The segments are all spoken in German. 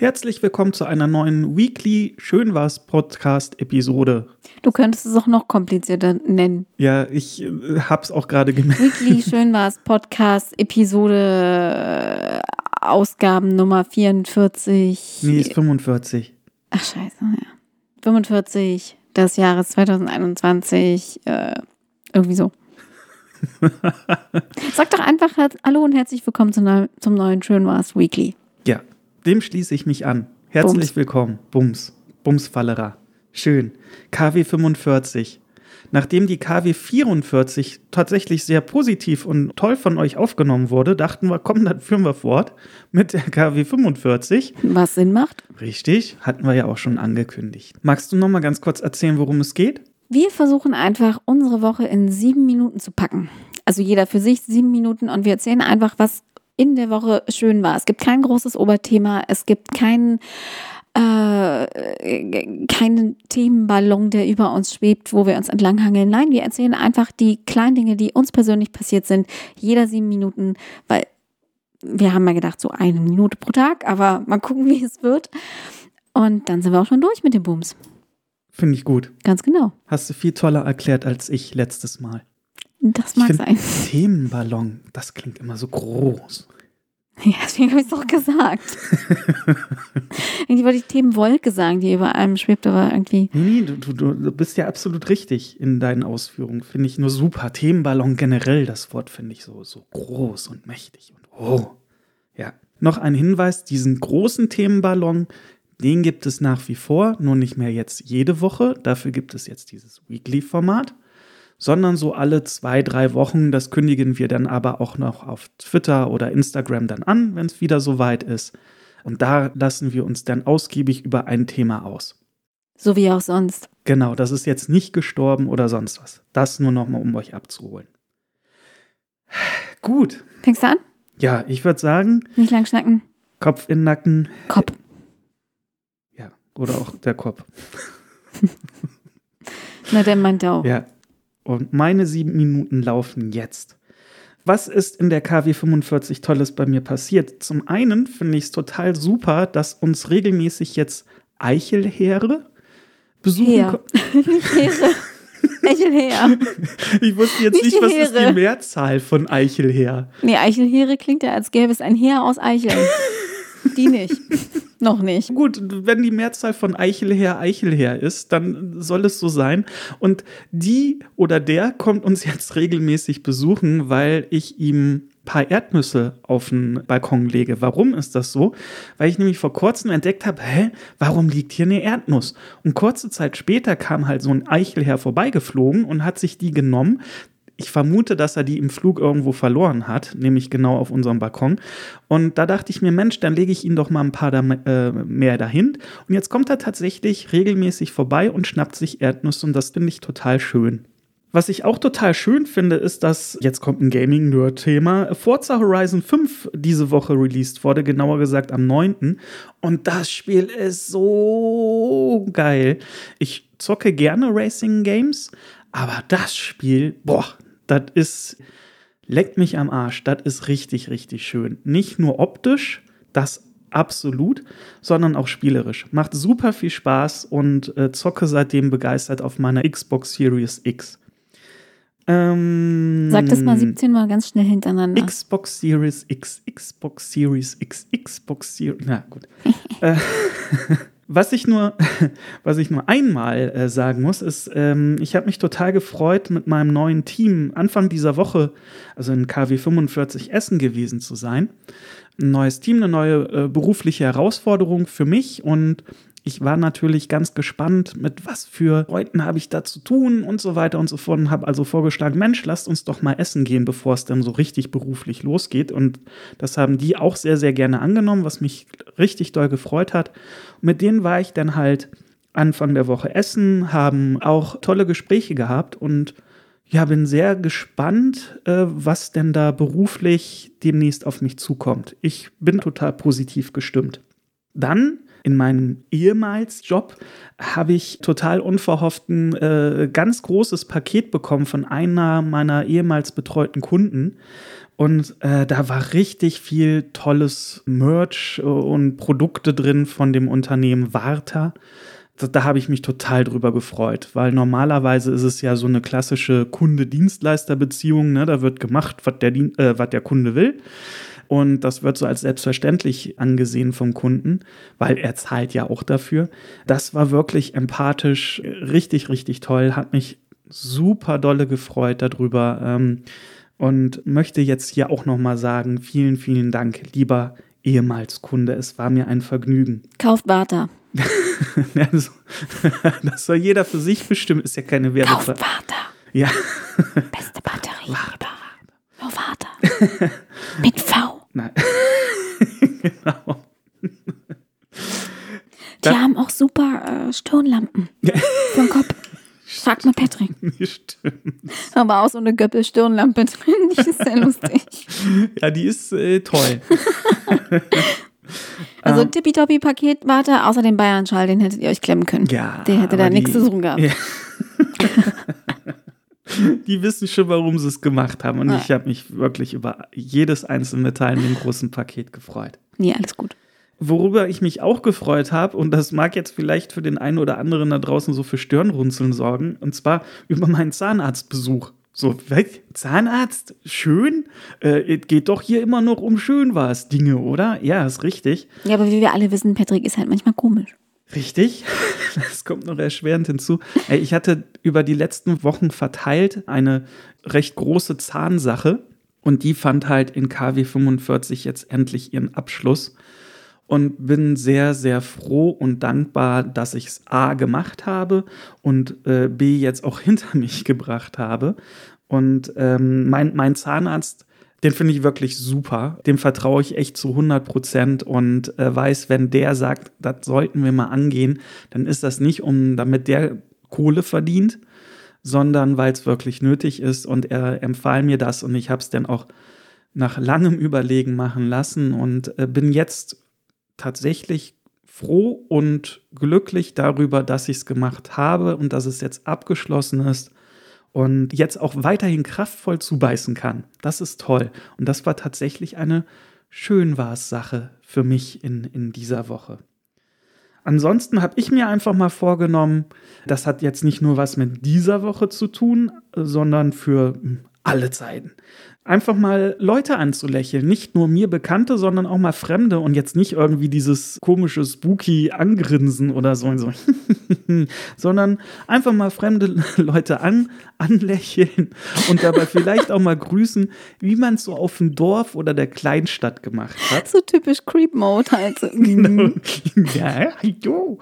Herzlich willkommen zu einer neuen Weekly Schön was Podcast Episode. Du könntest es auch noch komplizierter nennen. Ja, ich äh, hab's auch gerade gemerkt. Weekly Schön was Podcast Episode äh, Ausgaben Nummer 44. Nee, ist 45. Ach scheiße, ja. 45 des Jahres 2021. Äh, irgendwie so. Sag doch einfach Hallo und herzlich willkommen zum, neu zum neuen Schön was Weekly. Ja, dem schließe ich mich an. Herzlich Bums. willkommen. Bums. Bumsfallera. Schön. KW 45. Nachdem die KW 44 tatsächlich sehr positiv und toll von euch aufgenommen wurde, dachten wir, komm, dann führen wir fort mit der KW 45. Was Sinn macht. Richtig, hatten wir ja auch schon angekündigt. Magst du noch mal ganz kurz erzählen, worum es geht? Wir versuchen einfach, unsere Woche in sieben Minuten zu packen. Also jeder für sich sieben Minuten und wir erzählen einfach, was in der Woche schön war. Es gibt kein großes Oberthema, es gibt keinen äh, keinen Themenballon, der über uns schwebt, wo wir uns entlanghangeln. Nein, wir erzählen einfach die kleinen Dinge, die uns persönlich passiert sind, jeder sieben Minuten, weil wir haben ja gedacht, so eine Minute pro Tag, aber mal gucken, wie es wird. Und dann sind wir auch schon durch mit dem Bums. Finde ich gut. Ganz genau. Hast du viel toller erklärt als ich letztes Mal. Das mag sein. Themenballon, das klingt immer so groß. Ja, deswegen habe ich es auch gesagt. irgendwie wollte ich Themenwolke sagen, die über allem schwebt, aber irgendwie. Nee, du, du, du bist ja absolut richtig in deinen Ausführungen. Finde ich nur super. Themenballon generell, das Wort finde ich so, so groß und mächtig und oh. Ja. Noch ein Hinweis: diesen großen Themenballon, den gibt es nach wie vor, nur nicht mehr jetzt jede Woche. Dafür gibt es jetzt dieses Weekly-Format sondern so alle zwei, drei Wochen. Das kündigen wir dann aber auch noch auf Twitter oder Instagram dann an, wenn es wieder soweit ist. Und da lassen wir uns dann ausgiebig über ein Thema aus. So wie auch sonst. Genau, das ist jetzt nicht gestorben oder sonst was. Das nur nochmal, um euch abzuholen. Gut. Fängst du an? Ja, ich würde sagen. Nicht lang schnacken. Kopf in Nacken. Kopf. Ja, oder auch der Kopf. Na, der meint auch. Ja, und meine sieben Minuten laufen jetzt. Was ist in der KW 45 Tolles bei mir passiert? Zum einen finde ich es total super, dass uns regelmäßig jetzt Eichelheere besuchen. Heer. Heere. Eichelheer. Ich wusste jetzt nicht, nicht was Heere. ist die Mehrzahl von Eichelheer. Nee, Eichelheere klingt ja, als gäbe es ein Heer aus Eicheln. die nicht. Noch nicht. Gut, wenn die Mehrzahl von Eichel her Eichel her ist, dann soll es so sein. Und die oder der kommt uns jetzt regelmäßig besuchen, weil ich ihm ein paar Erdnüsse auf den Balkon lege. Warum ist das so? Weil ich nämlich vor kurzem entdeckt habe, hä, warum liegt hier eine Erdnuss? Und kurze Zeit später kam halt so ein Eichelherr vorbeigeflogen und hat sich die genommen, ich vermute, dass er die im Flug irgendwo verloren hat, nämlich genau auf unserem Balkon. Und da dachte ich mir, Mensch, dann lege ich ihn doch mal ein paar da, äh, mehr dahin. Und jetzt kommt er tatsächlich regelmäßig vorbei und schnappt sich Erdnüsse und das finde ich total schön. Was ich auch total schön finde, ist, dass, jetzt kommt ein Gaming-Nerd-Thema, Forza Horizon 5 diese Woche released wurde, genauer gesagt am 9. Und das Spiel ist so geil. Ich zocke gerne Racing-Games, aber das Spiel, boah, das ist, leckt mich am Arsch. Das ist richtig, richtig schön. Nicht nur optisch, das absolut, sondern auch spielerisch. Macht super viel Spaß und äh, zocke seitdem begeistert auf meiner Xbox Series X. Ähm, Sag das mal 17 Mal ganz schnell hintereinander. Xbox Series X, Xbox Series X, Xbox Series. Na gut. äh, was ich nur, was ich nur einmal äh, sagen muss, ist, ähm, ich habe mich total gefreut, mit meinem neuen Team Anfang dieser Woche, also in KW 45 Essen gewesen zu sein. Ein neues Team, eine neue äh, berufliche Herausforderung für mich und ich war natürlich ganz gespannt, mit was für Leuten habe ich da zu tun und so weiter und so fort und habe also vorgeschlagen, Mensch, lasst uns doch mal essen gehen, bevor es dann so richtig beruflich losgeht. Und das haben die auch sehr, sehr gerne angenommen, was mich richtig doll gefreut hat. Und mit denen war ich dann halt Anfang der Woche essen, haben auch tolle Gespräche gehabt und ja, bin sehr gespannt, äh, was denn da beruflich demnächst auf mich zukommt. Ich bin total positiv gestimmt. Dann In meinem ehemals Job habe ich total unverhofften äh, ganz großes Paket bekommen von einer meiner ehemals betreuten Kunden. Und äh, da war richtig viel tolles Merch und Produkte drin von dem Unternehmen Warta. Da, da habe ich mich total drüber gefreut, weil normalerweise ist es ja so eine klassische Kunde-Dienstleister-Beziehung. Ne? Da wird gemacht, was der, äh, was der Kunde will. Und das wird so als selbstverständlich angesehen vom Kunden, weil er zahlt ja auch dafür. Das war wirklich empathisch, richtig, richtig toll, hat mich super dolle gefreut darüber ähm, und möchte jetzt hier auch nochmal sagen, vielen, vielen Dank, lieber ehemals Kunde. Es war mir ein Vergnügen. Kauft Warta. das, soll jeder für sich bestimmen, ist ja keine Werbung. Kauft Warta. Ja. Beste Batterie überhaupt. Oh, Warta. Mit V. Nein. genau. Die haben auch super äh, Stirnlampen für den Kopf. Frag mal Patrick. Stimmt. Aber auch so eine Göppel-Stirnlampe drin. Die ist sehr lustig. Ja, die ist äh, toll. Also um, Tippitoppi-Paket warte, außer dem Bayern-Schal, den hättet ihr euch klemmen können. Ja. Der hätte da nichts zu suchen gehabt. Ja. die wissen schon, warum sie es gemacht haben. Und ja. ich habe mich wirklich über jedes einzelne Metall in dem großen Paket gefreut. Nee, alles gut. Worüber ich mich auch gefreut habe, und das mag jetzt vielleicht für den einen oder anderen da draußen so für Stirnrunzeln sorgen, und zwar über meinen Zahnarztbesuch. So, weg, Zahnarzt, schön? Äh, geht doch hier immer noch um schön was Dinge, oder? Ja, ist richtig. Ja, aber wie wir alle wissen, Patrick ist halt manchmal komisch. Richtig, das kommt noch erschwerend hinzu. Ich hatte über die letzten Wochen verteilt eine recht große Zahnsache und die fand halt in KW 45 jetzt endlich ihren Abschluss und bin sehr, sehr froh und dankbar, dass ich es A gemacht habe und äh, B jetzt auch hinter mich gebracht habe. Und ähm, mein, mein Zahnarzt den finde ich wirklich super. Dem vertraue ich echt zu 100 Prozent und äh, weiß, wenn der sagt, das sollten wir mal angehen, dann ist das nicht, um damit der Kohle verdient, sondern weil es wirklich nötig ist und er empfahl mir das und ich habe es dann auch nach langem Überlegen machen lassen und äh, bin jetzt tatsächlich froh und glücklich darüber, dass ich es gemacht habe und dass es jetzt abgeschlossen ist und jetzt auch weiterhin kraftvoll zubeißen kann. Das ist toll. Und das war tatsächlich eine Schönwas-Sache für mich in, in dieser Woche. Ansonsten habe ich mir einfach mal vorgenommen, das hat jetzt nicht nur was mit dieser Woche zu tun, sondern für alle Zeiten einfach mal Leute anzulächeln. Nicht nur mir Bekannte, sondern auch mal Fremde und jetzt nicht irgendwie dieses komische spooky Angrinsen oder so, so. sondern einfach mal fremde Leute an, anlächeln und dabei vielleicht auch mal grüßen, wie man es so auf dem Dorf oder der Kleinstadt gemacht hat. So typisch Creep-Mode halt. genau. Ja, hallo.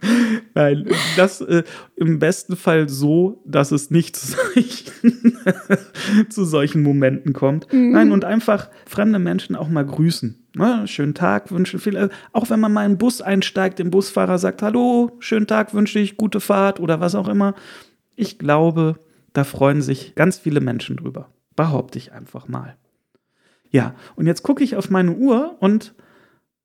Nein, das äh, im besten Fall so, dass es nicht zu solchen, zu solchen Momenten kommt. Mhm. Nein, und einfach fremde Menschen auch mal grüßen. Ne? Schönen Tag, wünsche viel. Äh, auch wenn man mal in den Bus einsteigt, dem Busfahrer sagt: Hallo, schönen Tag, wünsche ich, gute Fahrt oder was auch immer. Ich glaube, da freuen sich ganz viele Menschen drüber. Behaupte ich einfach mal. Ja, und jetzt gucke ich auf meine Uhr und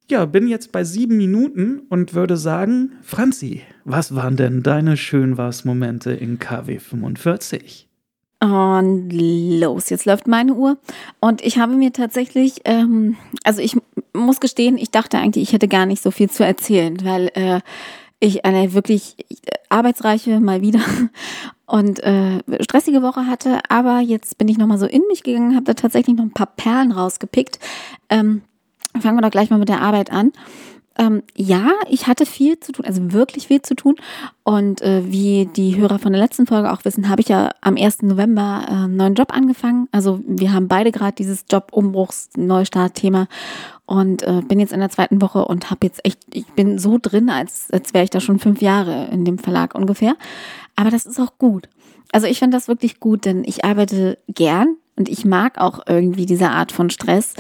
ja, bin jetzt bei sieben Minuten und würde sagen, Franzi, was waren denn deine Schönwas-Momente in KW 45? Und los, jetzt läuft meine Uhr. Und ich habe mir tatsächlich, ähm, also ich muss gestehen, ich dachte eigentlich, ich hätte gar nicht so viel zu erzählen, weil äh, ich eine wirklich arbeitsreiche mal wieder und äh, stressige Woche hatte. Aber jetzt bin ich nochmal so in mich gegangen, habe da tatsächlich noch ein paar Perlen rausgepickt. Ähm, fangen wir doch gleich mal mit der Arbeit an. Ähm, ja, ich hatte viel zu tun, also wirklich viel zu tun. Und äh, wie die Hörer von der letzten Folge auch wissen, habe ich ja am 1. November äh, einen neuen Job angefangen. Also wir haben beide gerade dieses Jobumbruchs-Neustart-Thema und äh, bin jetzt in der zweiten Woche und habe jetzt echt, ich bin so drin, als, als wäre ich da schon fünf Jahre in dem Verlag ungefähr. Aber das ist auch gut. Also ich finde das wirklich gut, denn ich arbeite gern und ich mag auch irgendwie diese Art von Stress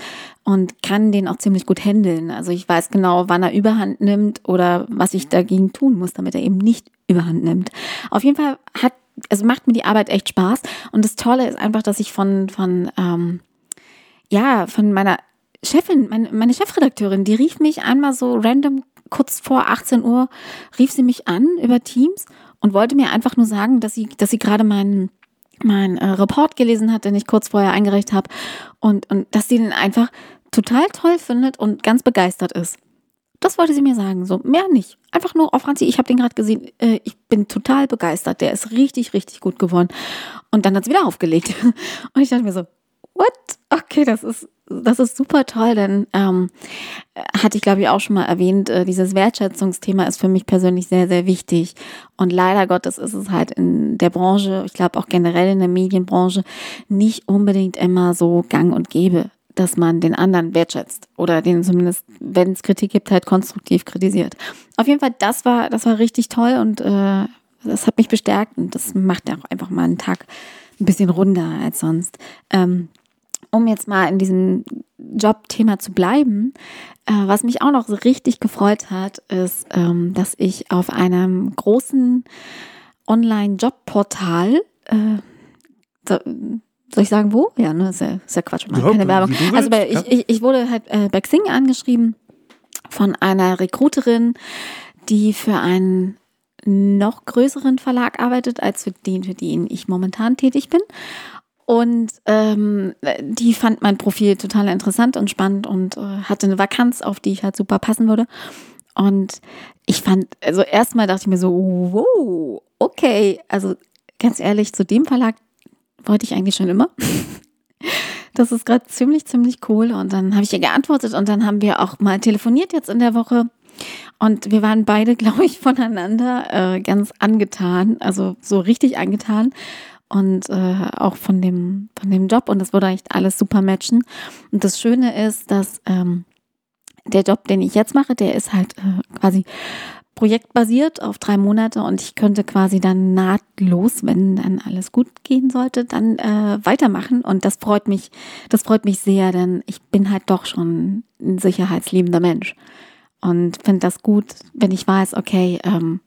und kann den auch ziemlich gut handeln. Also ich weiß genau, wann er überhand nimmt oder was ich dagegen tun muss, damit er eben nicht überhand nimmt. Auf jeden Fall hat, also macht mir die Arbeit echt Spaß. Und das Tolle ist einfach, dass ich von, von, ähm, ja, von meiner Chefin, meine, meine Chefredakteurin, die rief mich einmal so random kurz vor 18 Uhr, rief sie mich an über Teams und wollte mir einfach nur sagen, dass sie, dass sie gerade meinen mein äh, Report gelesen hat, den ich kurz vorher eingereicht habe und, und dass sie den einfach total toll findet und ganz begeistert ist. Das wollte sie mir sagen, so mehr nicht. Einfach nur, oh Franzi, ich habe den gerade gesehen, äh, ich bin total begeistert, der ist richtig, richtig gut geworden. Und dann hat sie wieder aufgelegt. Und ich dachte mir so, what? Okay, das ist, das ist super toll, denn ähm, hatte ich, glaube ich, auch schon mal erwähnt, äh, dieses Wertschätzungsthema ist für mich persönlich sehr, sehr wichtig. Und leider Gottes ist es halt in der Branche, ich glaube auch generell in der Medienbranche, nicht unbedingt immer so gang und gäbe dass man den anderen wertschätzt oder den zumindest, wenn es Kritik gibt, halt konstruktiv kritisiert. Auf jeden Fall, das war, das war richtig toll und äh, das hat mich bestärkt und das macht auch einfach mal einen Tag ein bisschen runder als sonst. Ähm, um jetzt mal in diesem Jobthema zu bleiben, äh, was mich auch noch so richtig gefreut hat, ist, ähm, dass ich auf einem großen Online-Jobportal äh, soll ich sagen, wo? Ja, ne, ist ja, ist ja Quatsch, ja, keine Werbung. Also bei, ich, ich, ich wurde halt äh, bei Xing angeschrieben von einer Recruiterin, die für einen noch größeren Verlag arbeitet, als für den, für den ich momentan tätig bin. Und ähm, die fand mein Profil total interessant und spannend und äh, hatte eine Vakanz, auf die ich halt super passen würde. Und ich fand, also erstmal dachte ich mir so, wow, okay, also ganz ehrlich, zu dem Verlag wollte ich eigentlich schon immer. Das ist gerade ziemlich, ziemlich cool. Und dann habe ich ihr geantwortet und dann haben wir auch mal telefoniert jetzt in der Woche. Und wir waren beide, glaube ich, voneinander äh, ganz angetan, also so richtig angetan. Und äh, auch von dem, von dem Job. Und das würde eigentlich alles super matchen. Und das Schöne ist, dass ähm, der Job, den ich jetzt mache, der ist halt äh, quasi projektbasiert auf drei Monate und ich könnte quasi dann nahtlos, wenn dann alles gut gehen sollte, dann äh, weitermachen und das freut mich, das freut mich sehr, denn ich bin halt doch schon ein sicherheitsliebender Mensch und finde das gut, wenn ich weiß, okay, ähm,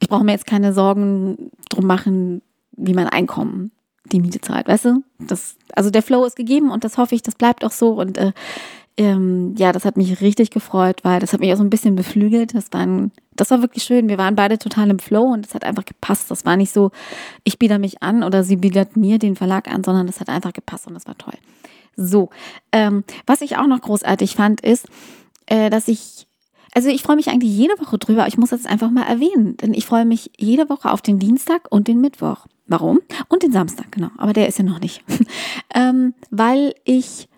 ich brauche mir jetzt keine Sorgen drum machen, wie mein Einkommen die Miete zahlt, weißt du? Das, also der Flow ist gegeben und das hoffe ich, das bleibt auch so und äh, ähm, ja, das hat mich richtig gefreut, weil das hat mich auch so ein bisschen beflügelt. Das war, ein, das war wirklich schön. Wir waren beide total im Flow und es hat einfach gepasst. Das war nicht so, ich biete mich an oder sie bietet mir den Verlag an, sondern das hat einfach gepasst und das war toll. So, ähm, was ich auch noch großartig fand, ist, äh, dass ich also ich freue mich eigentlich jede Woche drüber. Ich muss das einfach mal erwähnen, denn ich freue mich jede Woche auf den Dienstag und den Mittwoch. Warum? Und den Samstag, genau. Aber der ist ja noch nicht. ähm, weil ich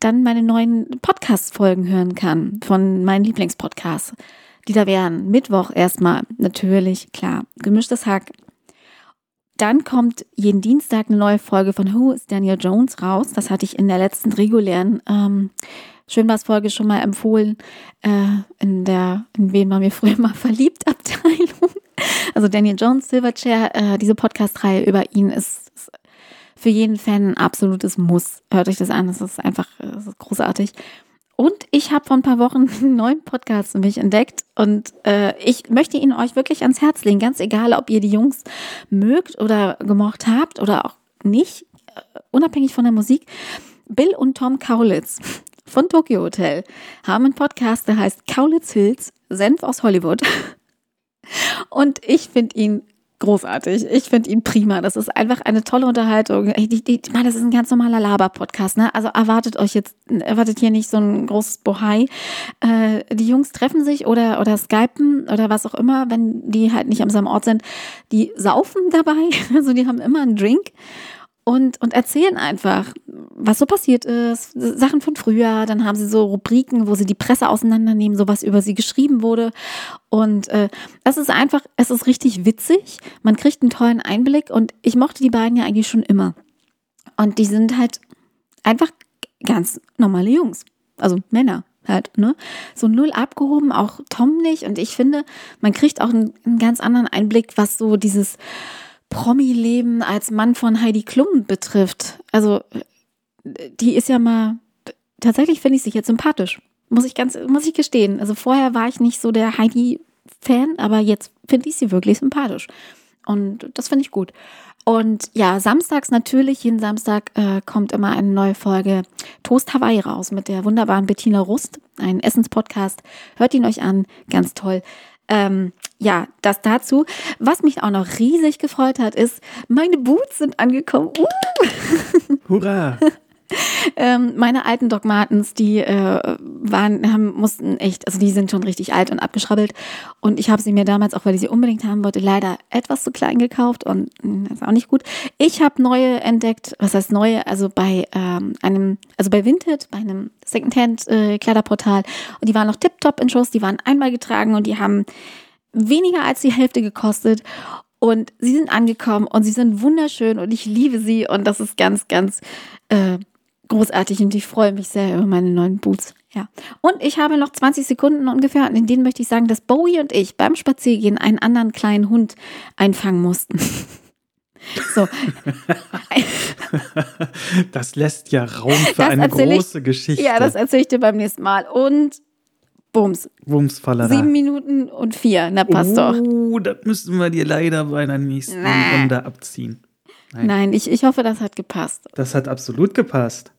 dann meine neuen Podcast-Folgen hören kann von meinen Lieblingspodcasts, die da wären. Mittwoch erstmal, natürlich, klar, gemischtes Hack. Dann kommt jeden Dienstag eine neue Folge von Who is Daniel Jones raus. Das hatte ich in der letzten regulären ähm, Schönwas-Folge schon mal empfohlen, äh, in der, in wen man mir früher mal verliebt, Abteilung. Also Daniel Jones, Silverchair, äh, diese Podcast-Reihe über ihn ist, ist für jeden Fan ein absolutes Muss. Hört euch das an, das ist einfach das ist großartig. Und ich habe vor ein paar Wochen einen neuen Podcast für mich entdeckt und äh, ich möchte ihn euch wirklich ans Herz legen, ganz egal, ob ihr die Jungs mögt oder gemocht habt oder auch nicht, äh, unabhängig von der Musik. Bill und Tom Kaulitz von Tokyo Hotel haben einen Podcast, der heißt Kaulitz Hills, Senf aus Hollywood. Und ich finde ihn großartig. Ich finde ihn prima. Das ist einfach eine tolle Unterhaltung. Die, die, die, das ist ein ganz normaler Laber-Podcast. Ne? Also erwartet euch jetzt, erwartet hier nicht so ein großes Bohai. Äh, die Jungs treffen sich oder, oder skypen oder was auch immer, wenn die halt nicht am selben Ort sind. Die saufen dabei. Also die haben immer einen Drink und, und erzählen einfach, was so passiert ist, Sachen von früher. Dann haben sie so Rubriken, wo sie die Presse auseinandernehmen, so was über sie geschrieben wurde. Und äh, es ist einfach, es ist richtig witzig. Man kriegt einen tollen Einblick und ich mochte die beiden ja eigentlich schon immer. Und die sind halt einfach ganz normale Jungs, also Männer halt, ne? So null abgehoben, auch Tom nicht. Und ich finde, man kriegt auch einen, einen ganz anderen Einblick, was so dieses Promi-Leben als Mann von Heidi Klum betrifft. Also, die ist ja mal, tatsächlich finde ich sie jetzt sympathisch. Muss ich ganz, muss ich gestehen. Also vorher war ich nicht so der Heidi-Fan, aber jetzt finde ich sie wirklich sympathisch. Und das finde ich gut. Und ja, samstags natürlich, jeden Samstag äh, kommt immer eine neue Folge Toast Hawaii raus mit der wunderbaren Bettina Rust, ein Essenspodcast. Hört ihn euch an, ganz toll. Ähm, ja, das dazu. Was mich auch noch riesig gefreut hat, ist, meine Boots sind angekommen. Uh! Hurra! ähm, meine alten Doc Martens, die äh, waren, haben, mussten echt, also die sind schon richtig alt und abgeschrabbelt. Und ich habe sie mir damals, auch weil ich sie unbedingt haben wollte, leider etwas zu klein gekauft und hm, das ist auch nicht gut. Ich habe neue entdeckt, was heißt neue, also bei ähm, einem, also bei Vinted, bei einem Secondhand äh. Und die waren noch tiptop in Schuss, die waren einmal getragen und die haben weniger als die Hälfte gekostet. Und sie sind angekommen und sie sind wunderschön und ich liebe sie und das ist ganz, ganz äh, großartig und ich freue mich sehr über meine neuen Boots. Ja. Und ich habe noch 20 Sekunden ungefähr, und in denen möchte ich sagen, dass Bowie und ich beim Spaziergehen einen anderen kleinen Hund einfangen mussten. So. Das lässt ja Raum für das eine große ich, Geschichte. Ja, das erzähle ich dir beim nächsten Mal. Und Bums. Bums Sieben Minuten und vier. Na, passt oh, doch. Oh, das müssen wir dir leider bei einer nächsten nee. Runde abziehen. Nein, Nein ich, ich hoffe, das hat gepasst. Das hat absolut gepasst.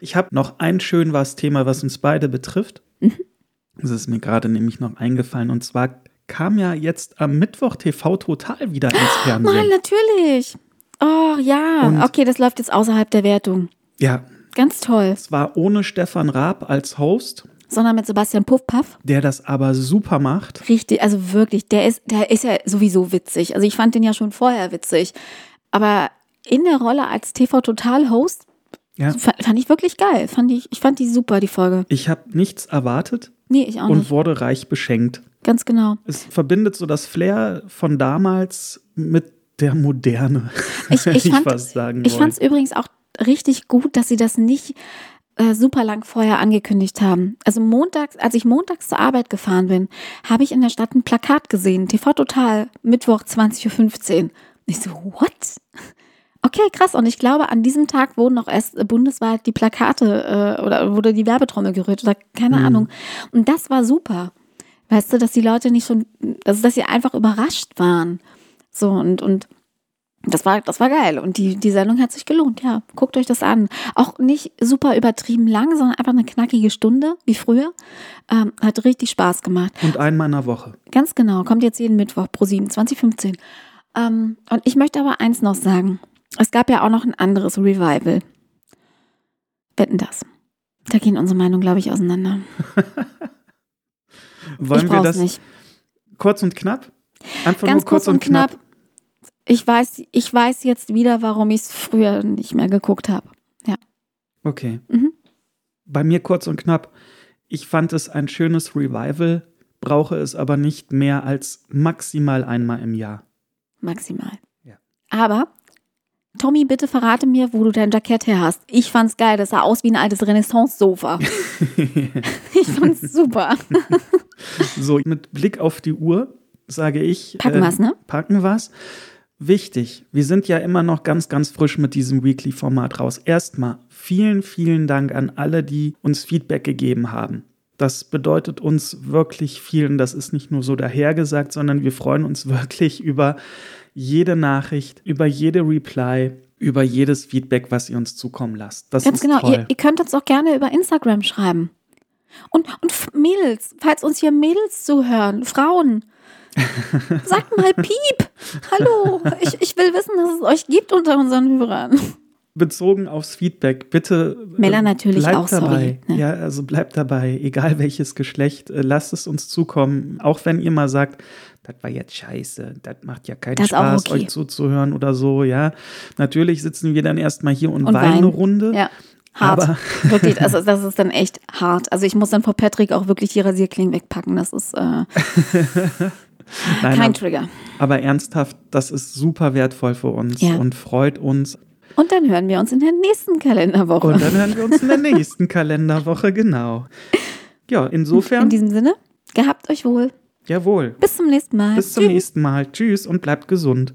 Ich habe noch ein schön was Thema, was uns beide betrifft. Mhm. Das ist mir gerade nämlich noch eingefallen. Und zwar kam ja jetzt am Mittwoch TV Total wieder ins Fernsehen. Nein, natürlich. Oh ja, Und okay, das läuft jetzt außerhalb der Wertung. Ja. Ganz toll. Es war ohne Stefan Raab als Host. Sondern mit Sebastian Puffpaff. Der das aber super macht. Richtig, also wirklich, der ist, der ist ja sowieso witzig. Also ich fand den ja schon vorher witzig. Aber in der Rolle als TV-Total-Host ja. fand ich wirklich geil. Fand ich, ich fand die super, die Folge. Ich habe nichts erwartet. Nee, ich auch und nicht. wurde reich beschenkt. Ganz genau. Es verbindet so das Flair von damals mit der Moderne. Ich, ich, fand, ich fand es übrigens auch richtig gut, dass sie das nicht äh, super lang vorher angekündigt haben. Also montags, als ich montags zur Arbeit gefahren bin, habe ich in der Stadt ein Plakat gesehen. TV Total, Mittwoch 20.15 Uhr. Ich so, what? Okay, krass. Und ich glaube, an diesem Tag wurden auch erst bundesweit die Plakate äh, oder wurde die Werbetrommel gerührt oder keine mhm. Ahnung. Und das war super. Weißt du, dass die Leute nicht schon, also dass sie einfach überrascht waren. So und, und das war, das war geil. Und die, die Sendung hat sich gelohnt. Ja, guckt euch das an. Auch nicht super übertrieben lang, sondern einfach eine knackige Stunde, wie früher. Ähm, hat richtig Spaß gemacht. Und einmal in der Woche. Ganz genau. Kommt jetzt jeden Mittwoch pro 7, 2015. Ähm, und ich möchte aber eins noch sagen. Es gab ja auch noch ein anderes Revival. Wetten das. Da gehen unsere Meinungen, glaube ich, auseinander. Wollen ich wir das nicht. kurz und knapp? Einfach Ganz nur kurz, kurz und knapp. knapp. Ich weiß, ich weiß jetzt wieder, warum ich es früher nicht mehr geguckt habe. Ja. Okay. Mhm. Bei mir kurz und knapp. Ich fand es ein schönes Revival, brauche es aber nicht mehr als maximal einmal im Jahr. Maximal. Ja. Aber Tommy, bitte verrate mir, wo du dein Jackett her hast. Ich fand's geil, das sah aus wie ein altes Renaissance-Sofa. ich fand's super. so, mit Blick auf die Uhr sage ich. Packen äh, was, ne? Packen was. Wichtig, wir sind ja immer noch ganz, ganz frisch mit diesem Weekly-Format raus. Erstmal vielen, vielen Dank an alle, die uns Feedback gegeben haben. Das bedeutet uns wirklich viel und das ist nicht nur so dahergesagt, sondern wir freuen uns wirklich über jede Nachricht, über jede Reply, über jedes Feedback, was ihr uns zukommen lasst. Das Ganz ist genau. Toll. Ihr, ihr könnt uns auch gerne über Instagram schreiben. Und, und Mädels, falls uns hier Mädels zuhören, Frauen, sagt mal Piep. Hallo, ich, ich will wissen, dass es euch gibt unter unseren Hörern bezogen aufs Feedback, bitte. Äh, Mella natürlich auch, dabei. sorry. Ne? Ja, also bleibt dabei, egal welches Geschlecht, äh, lasst es uns zukommen. Auch wenn ihr mal sagt, das war jetzt scheiße, das macht ja keinen das Spaß, okay. euch zuzuhören oder so, ja. Natürlich sitzen wir dann erstmal hier und, und weinen eine Runde. Ja. Hart. Aber wirklich, also das ist dann echt hart. Also ich muss dann vor Patrick auch wirklich die Rasierklingen wegpacken. Das ist äh, Nein, kein aber, Trigger. Aber ernsthaft, das ist super wertvoll für uns ja. und freut uns. Und dann hören wir uns in der nächsten Kalenderwoche. Und dann hören wir uns in der nächsten Kalenderwoche, genau. Ja, insofern. In diesem Sinne, gehabt euch wohl. Jawohl. Bis zum nächsten Mal. Bis zum Tschüss. nächsten Mal. Tschüss und bleibt gesund.